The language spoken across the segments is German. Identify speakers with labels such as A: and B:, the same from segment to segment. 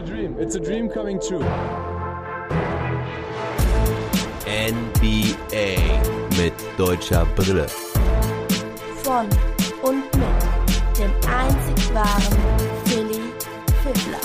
A: a dream. It's a dream coming true.
B: NBA mit deutscher Brille.
C: Von und mit dem einzig wahren Philly Fiddler.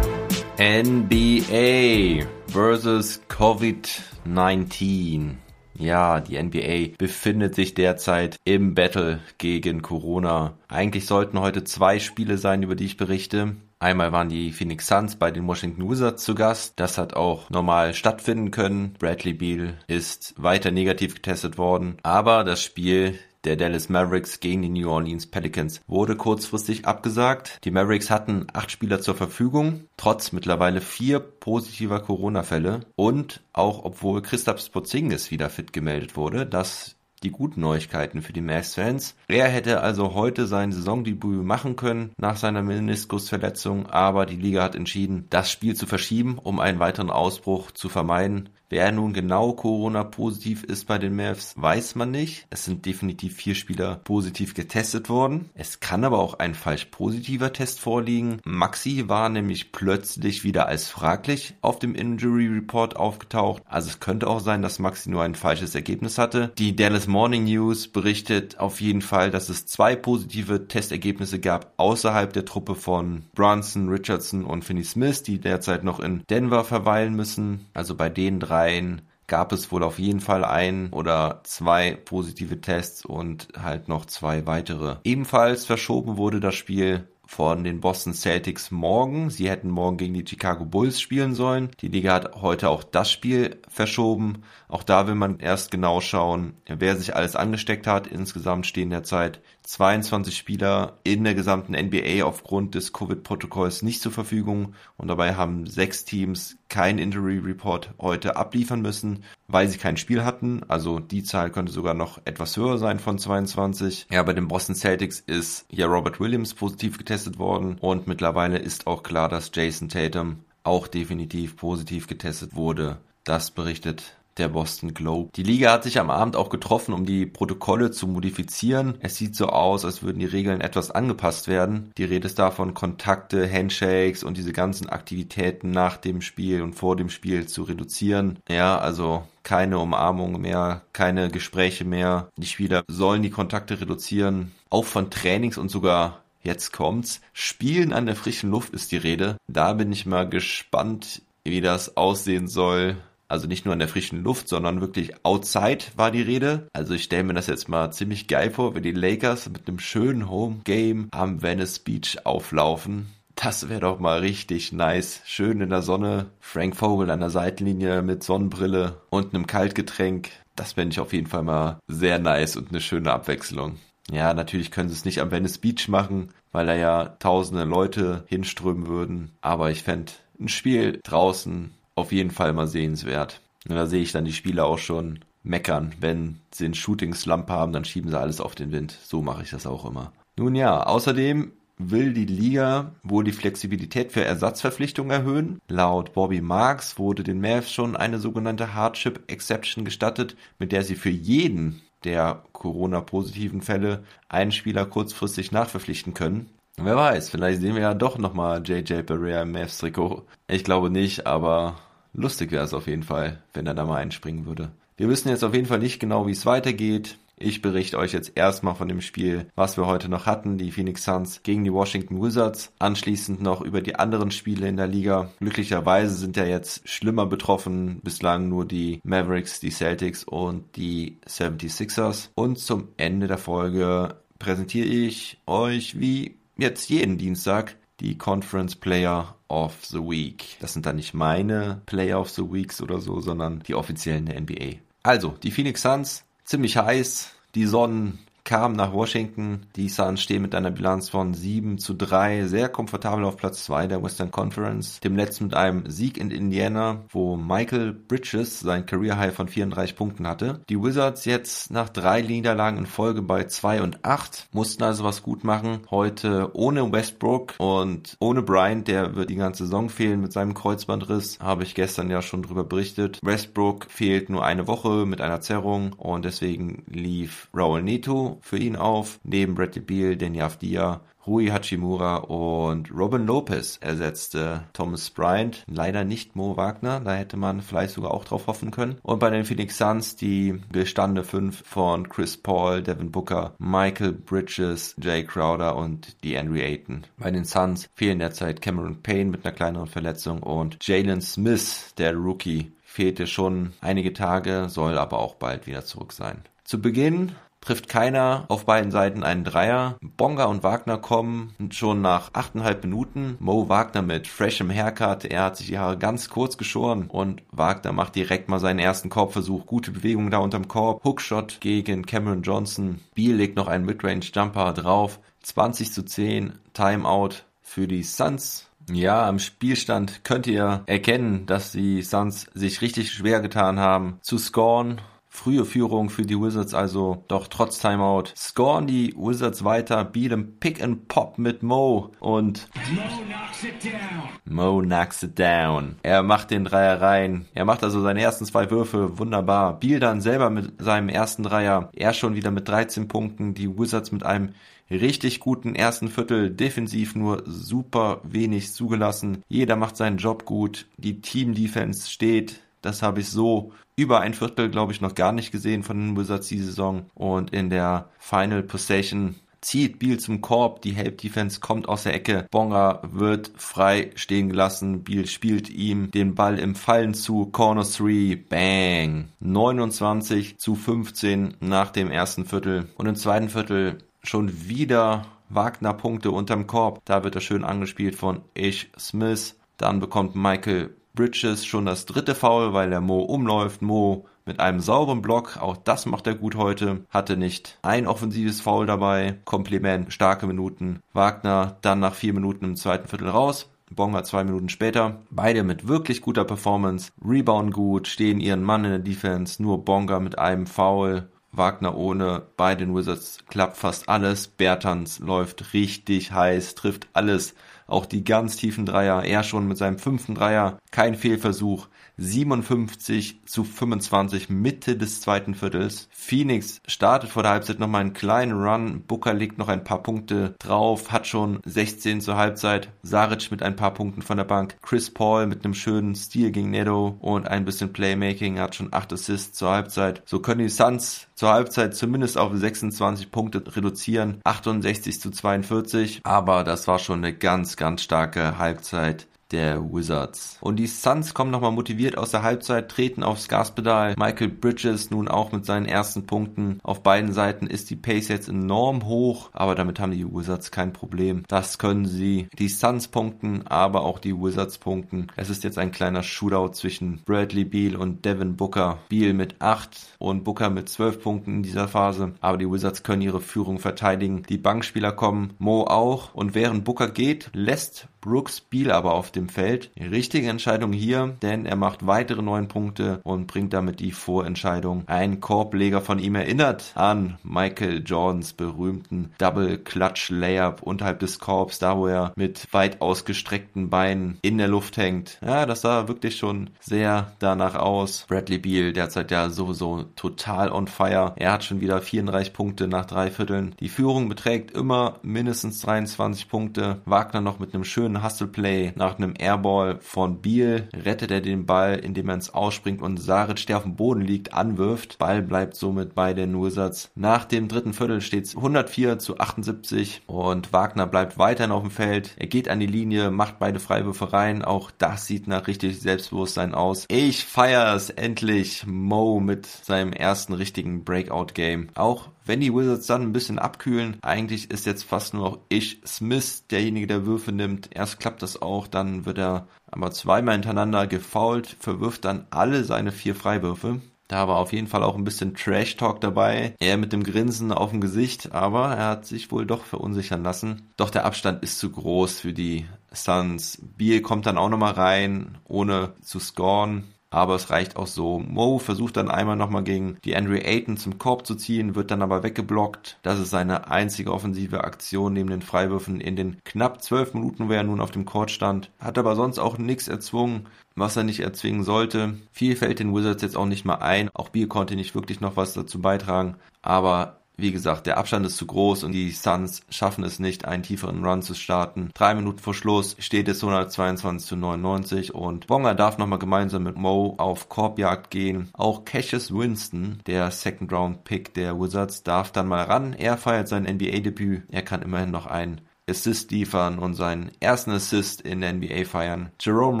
B: NBA versus Covid-19. Ja, die NBA befindet sich derzeit im Battle gegen Corona. Eigentlich sollten heute zwei Spiele sein, über die ich berichte. Einmal waren die Phoenix Suns bei den Washington Wizards zu Gast. Das hat auch normal stattfinden können. Bradley Beal ist weiter negativ getestet worden. Aber das Spiel der Dallas Mavericks gegen die New Orleans Pelicans wurde kurzfristig abgesagt. Die Mavericks hatten acht Spieler zur Verfügung, trotz mittlerweile vier positiver Corona-Fälle und auch obwohl Christoph Porzingis wieder fit gemeldet wurde, das die guten Neuigkeiten für die Mavs-Fans. Er hätte also heute sein Saisondebüt machen können nach seiner Meniskusverletzung, aber die Liga hat entschieden, das Spiel zu verschieben, um einen weiteren Ausbruch zu vermeiden. Wer nun genau Corona-positiv ist bei den Mavs, weiß man nicht. Es sind definitiv vier Spieler positiv getestet worden. Es kann aber auch ein falsch positiver Test vorliegen. Maxi war nämlich plötzlich wieder als fraglich auf dem Injury Report aufgetaucht. Also es könnte auch sein, dass Maxi nur ein falsches Ergebnis hatte. Die Dallas Morning News berichtet auf jeden Fall, dass es zwei positive Testergebnisse gab außerhalb der Truppe von Brunson, Richardson und Finney Smith, die derzeit noch in Denver verweilen müssen. Also bei den drei rein gab es wohl auf jeden Fall ein oder zwei positive Tests und halt noch zwei weitere. Ebenfalls verschoben wurde das Spiel von den Boston Celtics morgen. Sie hätten morgen gegen die Chicago Bulls spielen sollen. Die Liga hat heute auch das Spiel verschoben. Auch da will man erst genau schauen, wer sich alles angesteckt hat. Insgesamt stehen derzeit 22 Spieler in der gesamten NBA aufgrund des Covid-Protokolls nicht zur Verfügung und dabei haben sechs Teams kein Injury Report heute abliefern müssen, weil sie kein Spiel hatten. Also die Zahl könnte sogar noch etwas höher sein von 22. Ja, bei den Boston Celtics ist ja Robert Williams positiv getestet worden und mittlerweile ist auch klar, dass Jason Tatum auch definitiv positiv getestet wurde. Das berichtet der Boston Globe. Die Liga hat sich am Abend auch getroffen, um die Protokolle zu modifizieren. Es sieht so aus, als würden die Regeln etwas angepasst werden. Die Rede ist davon, Kontakte, Handshakes und diese ganzen Aktivitäten nach dem Spiel und vor dem Spiel zu reduzieren. Ja, also keine Umarmung mehr, keine Gespräche mehr. Die Spieler sollen die Kontakte reduzieren. Auch von Trainings und sogar Jetzt kommt's. Spielen an der frischen Luft ist die Rede. Da bin ich mal gespannt, wie das aussehen soll. Also nicht nur in der frischen Luft, sondern wirklich outside war die Rede. Also ich stelle mir das jetzt mal ziemlich geil vor, wenn die Lakers mit einem schönen Home Game am Venice Beach auflaufen. Das wäre doch mal richtig nice. Schön in der Sonne. Frank Vogel an der Seitenlinie mit Sonnenbrille und einem Kaltgetränk. Das fände ich auf jeden Fall mal sehr nice und eine schöne Abwechslung. Ja, natürlich können sie es nicht am Venice Beach machen, weil da ja tausende Leute hinströmen würden. Aber ich fände ein Spiel draußen auf jeden Fall mal sehenswert. Und da sehe ich dann die Spieler auch schon meckern. Wenn sie einen Shooting-Slump haben, dann schieben sie alles auf den Wind. So mache ich das auch immer. Nun ja, außerdem will die Liga wohl die Flexibilität für Ersatzverpflichtungen erhöhen. Laut Bobby Marks wurde den Mavs schon eine sogenannte Hardship Exception gestattet, mit der sie für jeden der Corona-positiven Fälle einen Spieler kurzfristig nachverpflichten können. Wer weiß, vielleicht sehen wir ja doch nochmal JJ Barrea im Mavs-Trikot. Ich glaube nicht, aber lustig wäre es auf jeden Fall, wenn er da mal einspringen würde. Wir wissen jetzt auf jeden Fall nicht genau, wie es weitergeht. Ich berichte euch jetzt erstmal von dem Spiel, was wir heute noch hatten, die Phoenix Suns gegen die Washington Wizards. Anschließend noch über die anderen Spiele in der Liga. Glücklicherweise sind ja jetzt schlimmer betroffen, bislang nur die Mavericks, die Celtics und die 76ers. Und zum Ende der Folge präsentiere ich euch wie jetzt jeden Dienstag die Conference Player of the Week. Das sind dann nicht meine Player of the Weeks oder so, sondern die offiziellen der NBA. Also, die Phoenix Suns, ziemlich heiß. Die Sonnen kam nach Washington. Die Suns stehen mit einer Bilanz von 7 zu 3 sehr komfortabel auf Platz 2 der Western Conference. Dem letzten mit einem Sieg in Indiana, wo Michael Bridges sein Career High von 34 Punkten hatte. Die Wizards jetzt nach drei Niederlagen in Folge bei 2 und 8, mussten also was gut machen. Heute ohne Westbrook und ohne Bryant, der wird die ganze Saison fehlen mit seinem Kreuzbandriss, habe ich gestern ja schon drüber berichtet. Westbrook fehlt nur eine Woche mit einer Zerrung und deswegen lief Raul Neto für ihn auf, neben Bradley Beal, Denny Avdia, Rui Hachimura und Robin Lopez ersetzte Thomas Bryant. Leider nicht Mo Wagner, da hätte man vielleicht sogar auch drauf hoffen können. Und bei den Phoenix Suns die gestandene 5 von Chris Paul, Devin Booker, Michael Bridges, Jay Crowder und die Andrew Ayton. Bei den Suns fehlen derzeit Cameron Payne mit einer kleineren Verletzung und Jalen Smith, der Rookie, fehlte schon einige Tage, soll aber auch bald wieder zurück sein. Zu Beginn trifft keiner auf beiden Seiten einen Dreier. Bonga und Wagner kommen schon nach 8,5 Minuten. Mo Wagner mit freshem Haircut. Er hat sich die Haare ganz kurz geschoren und Wagner macht direkt mal seinen ersten Korbversuch. Gute Bewegung da unterm Korb. Hookshot gegen Cameron Johnson. Beal legt noch einen Midrange Jumper drauf. 20 zu 10. Timeout für die Suns. Ja, am Spielstand könnt ihr erkennen, dass die Suns sich richtig schwer getan haben zu scoren Frühe Führung für die Wizards also, doch trotz Timeout scoren die Wizards weiter, Beat im Pick and Pop mit Mo und Mo knocks it down. Mo knocks it down. Er macht den Dreier rein. Er macht also seine ersten zwei Würfe, wunderbar. Beal dann selber mit seinem ersten Dreier. Er schon wieder mit 13 Punkten, die Wizards mit einem richtig guten ersten Viertel, defensiv nur super wenig zugelassen. Jeder macht seinen Job gut, die Team Defense steht das habe ich so über ein Viertel, glaube ich, noch gar nicht gesehen von den Wizards die Saison. Und in der Final Possession zieht Beal zum Korb, die Help Defense kommt aus der Ecke, Bonga wird frei stehen gelassen, Beal spielt ihm den Ball im Fallen zu, Corner 3, bang, 29 zu 15 nach dem ersten Viertel. Und im zweiten Viertel schon wieder Wagner Punkte unterm Korb, da wird er schön angespielt von Ish Smith, dann bekommt Michael Bridges schon das dritte Foul, weil der Mo umläuft. Mo mit einem sauberen Block, auch das macht er gut heute, hatte nicht ein offensives Foul dabei. Kompliment, starke Minuten. Wagner dann nach vier Minuten im zweiten Viertel raus. Bonga zwei Minuten später. Beide mit wirklich guter Performance. Rebound gut, stehen ihren Mann in der Defense. Nur Bonga mit einem Foul. Wagner ohne. Bei den Wizards klappt fast alles. Bertans läuft richtig heiß, trifft alles auch die ganz tiefen Dreier. Er schon mit seinem fünften Dreier. Kein Fehlversuch. 57 zu 25 Mitte des zweiten Viertels. Phoenix startet vor der Halbzeit nochmal einen kleinen Run. Booker legt noch ein paar Punkte drauf, hat schon 16 zur Halbzeit. Saric mit ein paar Punkten von der Bank. Chris Paul mit einem schönen Stil gegen Neto und ein bisschen Playmaking. Hat schon 8 Assists zur Halbzeit. So können die Suns zur Halbzeit zumindest auf 26 Punkte reduzieren. 68 zu 42. Aber das war schon eine ganz, ganz starke Halbzeit der Wizards. Und die Suns kommen nochmal motiviert aus der Halbzeit, treten aufs Gaspedal. Michael Bridges nun auch mit seinen ersten Punkten. Auf beiden Seiten ist die Pace jetzt enorm hoch, aber damit haben die Wizards kein Problem. Das können sie. Die Suns punkten, aber auch die Wizards punkten. Es ist jetzt ein kleiner Shootout zwischen Bradley Beal und Devin Booker. Beal mit 8 und Booker mit 12 Punkten in dieser Phase. Aber die Wizards können ihre Führung verteidigen. Die Bankspieler kommen, Mo auch. Und während Booker geht, lässt Brooks Beal aber auf dem Feld. Richtige Entscheidung hier, denn er macht weitere neun Punkte und bringt damit die Vorentscheidung. Ein Korbleger von ihm erinnert an Michael Jordans berühmten Double Clutch Layup unterhalb des Korbs, da wo er mit weit ausgestreckten Beinen in der Luft hängt. Ja, das sah wirklich schon sehr danach aus. Bradley Beal derzeit ja sowieso total on fire. Er hat schon wieder 34 Punkte nach drei Vierteln. Die Führung beträgt immer mindestens 23 Punkte. Wagner noch mit einem schönen schönen Hustle-Play nach einem Airball von Biel rettet er den Ball, indem er ins Ausspringt und Saric, der auf dem Boden liegt, anwirft. Ball bleibt somit bei den Wizards. Nach dem dritten Viertel steht es 104 zu 78 und Wagner bleibt weiterhin auf dem Feld. Er geht an die Linie, macht beide Freiwürfe rein. Auch das sieht nach richtig Selbstbewusstsein aus. Ich feiere es endlich. Mo mit seinem ersten richtigen Breakout-Game. Auch wenn die Wizards dann ein bisschen abkühlen, eigentlich ist jetzt fast nur noch ich, Smith, derjenige, der Würfe nimmt. Erst klappt das auch, dann wird er aber zweimal hintereinander gefoult, verwirft dann alle seine vier Freiwürfe. Da war auf jeden Fall auch ein bisschen Trash-Talk dabei. Er mit dem Grinsen auf dem Gesicht, aber er hat sich wohl doch verunsichern lassen. Doch der Abstand ist zu groß für die Suns. Beal kommt dann auch nochmal rein, ohne zu scoren aber es reicht auch so. Mo versucht dann einmal nochmal gegen die Andrew Ayton zum Korb zu ziehen, wird dann aber weggeblockt. Das ist seine einzige offensive Aktion neben den Freiwürfen in den knapp zwölf Minuten, wo er nun auf dem Court stand. Hat aber sonst auch nichts erzwungen, was er nicht erzwingen sollte. Viel fällt den Wizards jetzt auch nicht mal ein. Auch Bier konnte nicht wirklich noch was dazu beitragen. Aber wie gesagt, der Abstand ist zu groß und die Suns schaffen es nicht, einen tieferen Run zu starten. Drei Minuten vor Schluss steht es 122 zu 99 und Bonga darf nochmal gemeinsam mit Mo auf Korbjagd gehen. Auch Cassius Winston, der Second Round Pick der Wizards, darf dann mal ran. Er feiert sein NBA-Debüt. Er kann immerhin noch ein Assist liefern und seinen ersten Assist in der NBA feiern. Jerome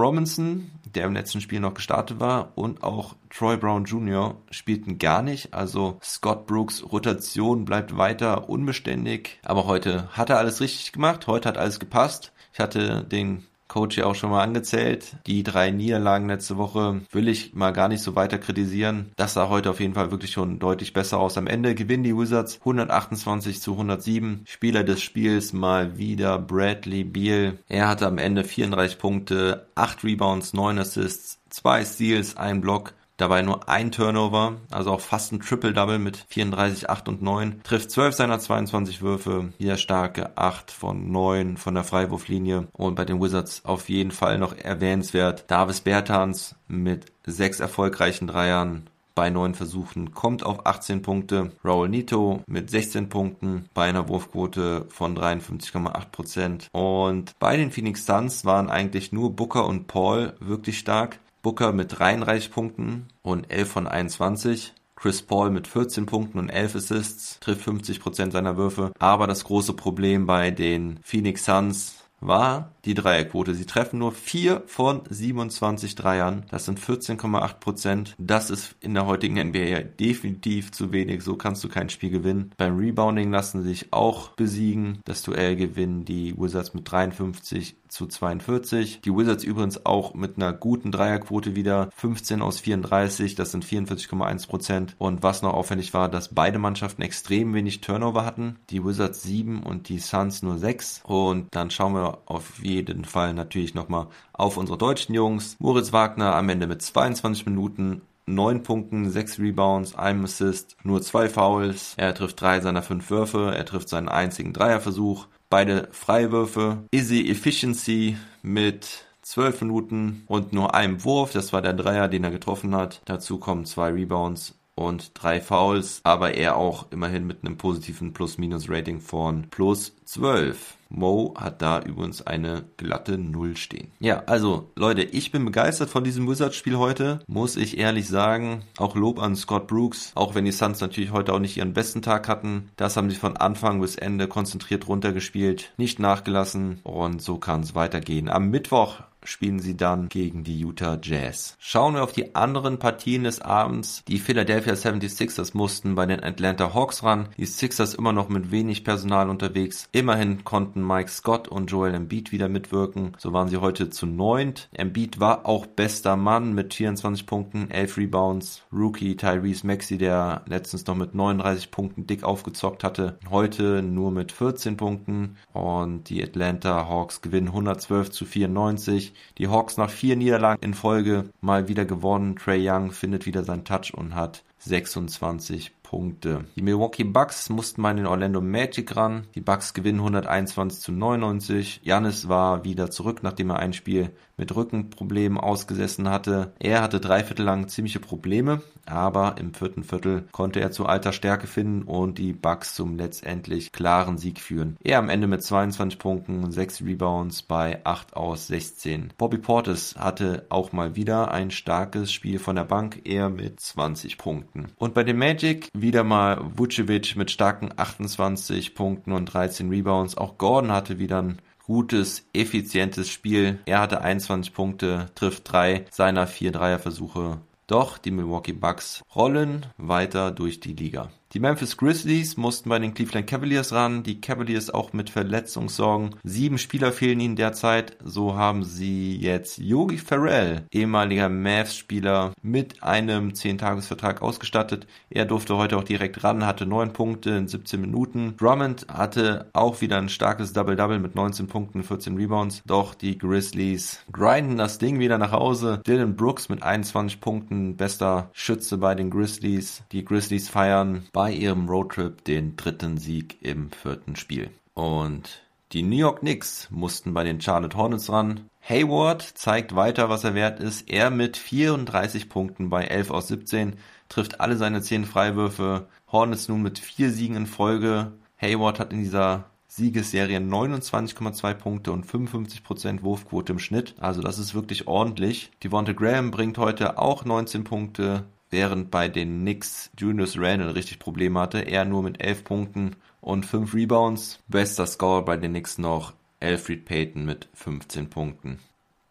B: Robinson, der im letzten Spiel noch gestartet war, und auch Troy Brown Jr. spielten gar nicht. Also Scott Brooks Rotation bleibt weiter unbeständig. Aber heute hat er alles richtig gemacht. Heute hat alles gepasst. Ich hatte den Coach ja auch schon mal angezählt. Die drei Niederlagen letzte Woche will ich mal gar nicht so weiter kritisieren. Das sah heute auf jeden Fall wirklich schon deutlich besser aus. Am Ende gewinnen die Wizards 128 zu 107. Spieler des Spiels mal wieder Bradley Beal. Er hatte am Ende 34 Punkte, 8 Rebounds, 9 Assists, 2 Steals, 1 Block. Dabei nur ein Turnover, also auch fast ein Triple-Double mit 34, 8 und 9. Trifft 12 seiner 22 Würfe, hier starke 8 von 9 von der Freiwurflinie. Und bei den Wizards auf jeden Fall noch erwähnenswert Davis Bertans mit 6 erfolgreichen Dreiern bei 9 Versuchen kommt auf 18 Punkte. Raul Nito mit 16 Punkten bei einer Wurfquote von 53,8%. Und bei den Phoenix Suns waren eigentlich nur Booker und Paul wirklich stark. Booker mit 33 Punkten und 11 von 21. Chris Paul mit 14 Punkten und 11 Assists trifft 50 Prozent seiner Würfe. Aber das große Problem bei den Phoenix Suns war die Dreierquote. Sie treffen nur 4 von 27 Dreiern. Das sind 14,8 Prozent. Das ist in der heutigen NBA definitiv zu wenig. So kannst du kein Spiel gewinnen. Beim Rebounding lassen sie sich auch besiegen. Das Duell gewinnen die Wizards mit 53 zu 42. Die Wizards übrigens auch mit einer guten Dreierquote wieder 15 aus 34, das sind 44,1 Prozent. Und was noch auffällig war, dass beide Mannschaften extrem wenig Turnover hatten. Die Wizards 7 und die Suns nur 6. Und dann schauen wir auf jeden Fall natürlich nochmal auf unsere deutschen Jungs. Moritz Wagner am Ende mit 22 Minuten 9 Punkten, 6 Rebounds, einem Assist, nur 2 Fouls. Er trifft 3 seiner 5 Würfe, er trifft seinen einzigen Dreierversuch. Beide Freiwürfe. Easy Efficiency mit 12 Minuten und nur einem Wurf. Das war der Dreier, den er getroffen hat. Dazu kommen zwei Rebounds und drei Fouls, aber er auch immerhin mit einem positiven Plus-Minus-Rating von plus 12. Mo hat da übrigens eine glatte Null stehen. Ja, also Leute, ich bin begeistert von diesem Wizards-Spiel heute, muss ich ehrlich sagen. Auch Lob an Scott Brooks, auch wenn die Suns natürlich heute auch nicht ihren besten Tag hatten. Das haben sie von Anfang bis Ende konzentriert runtergespielt, nicht nachgelassen und so kann es weitergehen. Am Mittwoch spielen sie dann gegen die Utah Jazz. Schauen wir auf die anderen Partien des Abends. Die Philadelphia 76ers mussten bei den Atlanta Hawks ran. Die Sixers immer noch mit wenig Personal unterwegs. Immerhin konnten Mike Scott und Joel Embiid wieder mitwirken. So waren sie heute zu neunt. Embiid war auch bester Mann mit 24 Punkten, 11 Rebounds. Rookie Tyrese Maxey, der letztens noch mit 39 Punkten dick aufgezockt hatte, heute nur mit 14 Punkten. Und die Atlanta Hawks gewinnen 112 zu 94. Die Hawks nach vier Niederlagen in Folge mal wieder gewonnen. Trey Young findet wieder seinen Touch und hat 26 Punkte. Die Milwaukee Bucks mussten mal den Orlando Magic ran. Die Bucks gewinnen 121 zu 99. Janis war wieder zurück, nachdem er ein Spiel mit Rückenproblemen ausgesessen hatte. Er hatte drei Viertel lang ziemliche Probleme, aber im vierten Viertel konnte er zu alter Stärke finden und die Bucks zum letztendlich klaren Sieg führen. Er am Ende mit 22 Punkten, 6 Rebounds bei 8 aus 16. Bobby Portis hatte auch mal wieder ein starkes Spiel von der Bank, er mit 20 Punkten. Und bei den Magic wieder mal Vucevic mit starken 28 Punkten und 13 Rebounds. Auch Gordon hatte wieder ein gutes, effizientes Spiel. Er hatte 21 Punkte, trifft drei seiner vier Dreierversuche. Doch die Milwaukee Bucks rollen weiter durch die Liga. Die Memphis Grizzlies mussten bei den Cleveland Cavaliers ran. Die Cavaliers auch mit Verletzungssorgen. Sieben Spieler fehlen ihnen derzeit. So haben sie jetzt Yogi Farrell, ehemaliger Mavs-Spieler, mit einem 10-Tages-Vertrag ausgestattet. Er durfte heute auch direkt ran, hatte 9 Punkte in 17 Minuten. Drummond hatte auch wieder ein starkes Double-Double mit 19 Punkten, 14 Rebounds. Doch die Grizzlies grinden das Ding wieder nach Hause. Dylan Brooks mit 21 Punkten, bester Schütze bei den Grizzlies. Die Grizzlies feiern bei ihrem Roadtrip den dritten Sieg im vierten Spiel. Und die New York Knicks mussten bei den Charlotte Hornets ran. Hayward zeigt weiter, was er wert ist. Er mit 34 Punkten bei 11 aus 17 trifft alle seine zehn Freiwürfe. Hornets nun mit vier Siegen in Folge. Hayward hat in dieser Siegesserie 29,2 Punkte und 55% Wurfquote im Schnitt. Also das ist wirklich ordentlich. Devonta Graham bringt heute auch 19 Punkte, während bei den Knicks Julius Randle richtig Probleme hatte. Er nur mit 11 Punkten und 5 Rebounds. Bester Score bei den Knicks noch Alfred Payton mit 15 Punkten.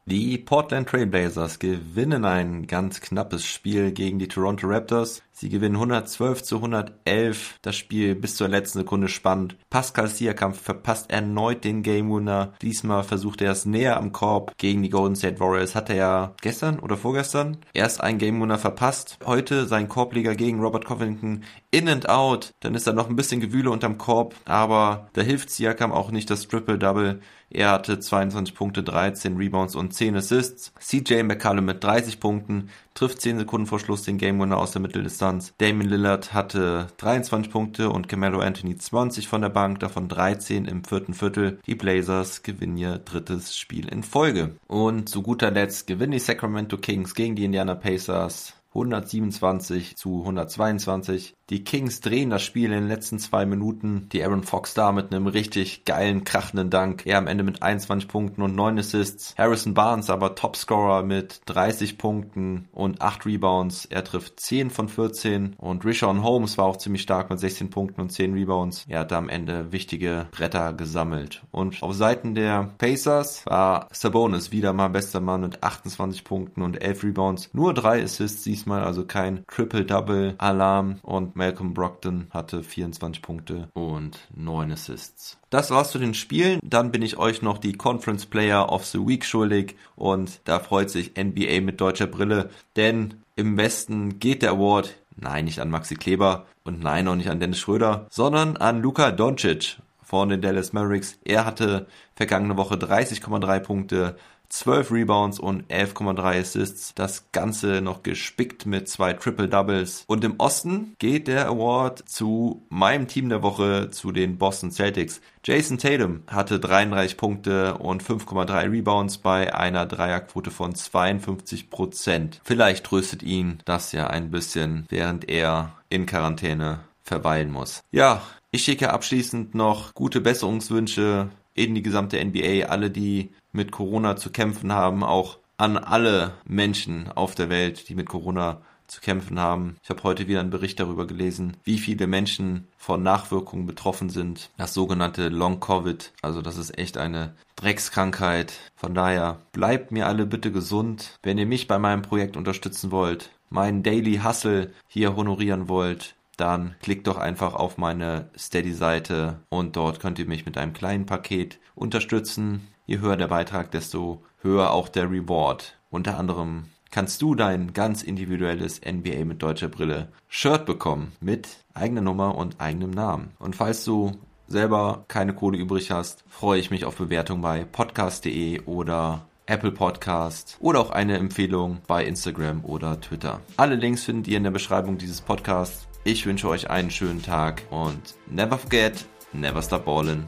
B: Die Portland Trailblazers gewinnen ein ganz knappes Spiel gegen die Toronto Raptors. Sie gewinnen 112 zu 111. Das Spiel bis zur letzten Sekunde spannend. Pascal Siakam verpasst erneut den Game Winner. Diesmal versucht er es näher am Korb gegen die Golden State Warriors. Hat er ja gestern oder vorgestern erst einen Game Winner verpasst. Heute sein Korbleger gegen Robert Covington in and out. Dann ist da noch ein bisschen Gewühle unterm Korb. Aber da hilft Siakam auch nicht das Triple-Double. Er hatte 22 Punkte, 13 Rebounds und 10 Assists. CJ McCallum mit 30 Punkten, trifft 10 Sekunden vor Schluss den Game Winner aus der Mitteldistanz. Damien Lillard hatte 23 Punkte und Camelo Anthony 20 von der Bank, davon 13 im vierten Viertel. Die Blazers gewinnen ihr drittes Spiel in Folge. Und zu guter Letzt gewinnen die Sacramento Kings gegen die Indiana Pacers 127 zu 122. Die Kings drehen das Spiel in den letzten zwei Minuten. Die Aaron Fox da mit einem richtig geilen, krachenden Dank. Er am Ende mit 21 Punkten und 9 Assists. Harrison Barnes aber Topscorer mit 30 Punkten und 8 Rebounds. Er trifft 10 von 14. Und Rishon Holmes war auch ziemlich stark mit 16 Punkten und 10 Rebounds. Er hat am Ende wichtige Bretter gesammelt. Und auf Seiten der Pacers war Sabonis wieder mal bester Mann mit 28 Punkten und 11 Rebounds. Nur 3 Assists diesmal, also kein Triple-Double-Alarm. Und Malcolm Brogdon hatte 24 Punkte und 9 Assists. Das war's zu den Spielen. Dann bin ich euch noch die Conference Player of the Week schuldig und da freut sich NBA mit deutscher Brille, denn im Westen geht der Award Nein, nicht an Maxi Kleber und nein, auch nicht an Dennis Schröder, sondern an Luka Doncic von den Dallas Mavericks. Er hatte vergangene Woche 30,3 Punkte, 12 Rebounds und 11,3 Assists. Das Ganze noch gespickt mit zwei Triple Doubles. Und im Osten geht der Award zu meinem Team der Woche, zu den Boston Celtics. Jason Tatum hatte 33 Punkte und 5,3 Rebounds bei einer Dreierquote von 52 Prozent. Vielleicht tröstet ihn das ja ein bisschen, während er in Quarantäne verweilen muss. Ja, ich schicke abschließend noch gute Besserungswünsche in die gesamte NBA, alle, die mit Corona zu kämpfen haben, auch an alle Menschen auf der Welt, die mit Corona zu kämpfen haben. Ich habe heute wieder einen Bericht darüber gelesen, wie viele Menschen von Nachwirkungen betroffen sind. Das sogenannte Long Covid. Also das ist echt eine Dreckskrankheit. Von daher bleibt mir alle bitte gesund. Wenn ihr mich bei meinem Projekt unterstützen wollt, meinen Daily Hustle hier honorieren wollt, dann klickt doch einfach auf meine Steady-Seite und dort könnt ihr mich mit einem kleinen Paket unterstützen. Je höher der Beitrag, desto höher auch der Reward. Unter anderem kannst du dein ganz individuelles NBA mit deutscher Brille Shirt bekommen mit eigener Nummer und eigenem Namen. Und falls du selber keine Kohle übrig hast, freue ich mich auf Bewertung bei podcast.de oder Apple Podcast oder auch eine Empfehlung bei Instagram oder Twitter. Alle Links findet ihr in der Beschreibung dieses Podcasts. Ich wünsche euch einen schönen Tag und never forget, never stop ballin'.